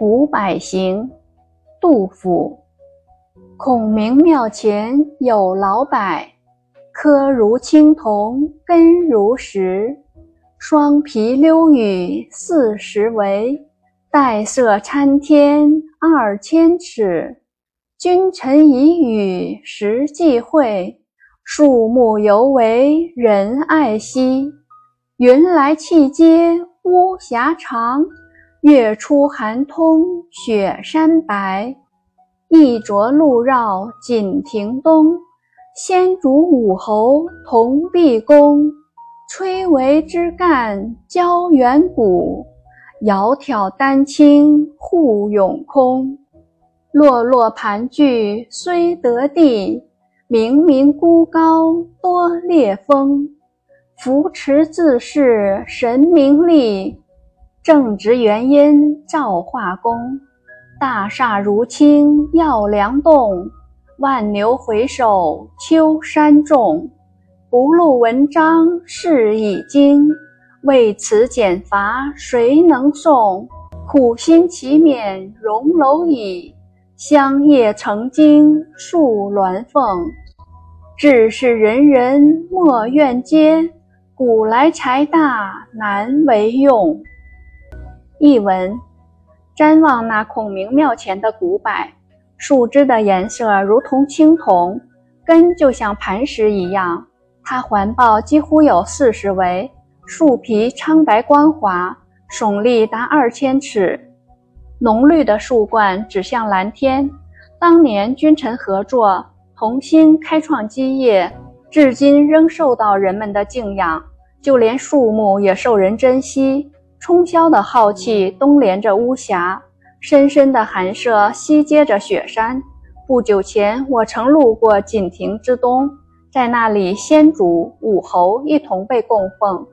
古柏行，杜甫。孔明庙前有老柏，柯如青铜，根如石。双皮溜雨四十围，带色参天二千尺。君臣以语时际会，树木犹为人爱惜。云来气接巫峡长。月出寒通雪山白，一着路绕锦亭东。先主武侯同毕公，崔嵬枝干交远古。窈窕丹青护永空，落落盘踞虽得地。冥冥孤高多烈风，扶持自是神明力。正值元因造化功，大厦如倾耀梁栋，万牛回首秋山重。不露文章事已经，为此减罚谁能送？苦心祈勉荣蝼蚁，香叶成精树鸾凤。志是仁人莫怨嗟，古来财大难为用。译文：瞻望那孔明庙前的古柏，树枝的颜色如同青铜，根就像磐石一样。它环抱几乎有四十围，树皮苍白光滑，耸立达二千尺。浓绿的树冠指向蓝天。当年君臣合作，同心开创基业，至今仍受到人们的敬仰。就连树木也受人珍惜。冲霄的浩气东连着巫峡，深深的寒舍西接着雪山。不久前，我曾路过锦亭之东，在那里，先主、武侯一同被供奉。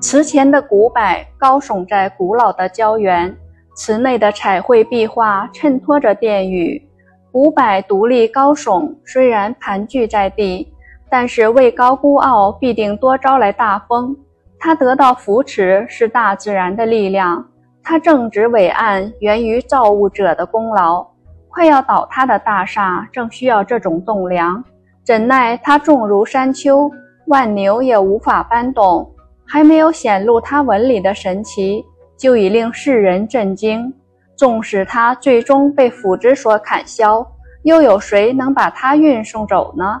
祠前的古柏高耸在古老的郊原，祠内的彩绘壁画衬托着殿宇。古柏独立高耸，虽然盘踞在地，但是位高孤傲，必定多招来大风。他得到扶持是大自然的力量，他正直伟岸源于造物者的功劳。快要倒塌的大厦正需要这种栋梁，怎奈它重如山丘，万牛也无法搬动。还没有显露它纹理的神奇，就已令世人震惊。纵使它最终被斧子所砍削，又有谁能把它运送走呢？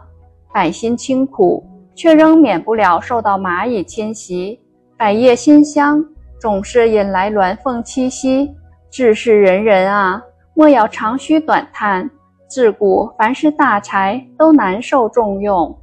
百姓清苦。却仍免不了受到蚂蚁侵袭，百叶馨香，总是引来鸾凤栖息。志士仁人啊，莫要长吁短叹。自古凡是大才都难受重用。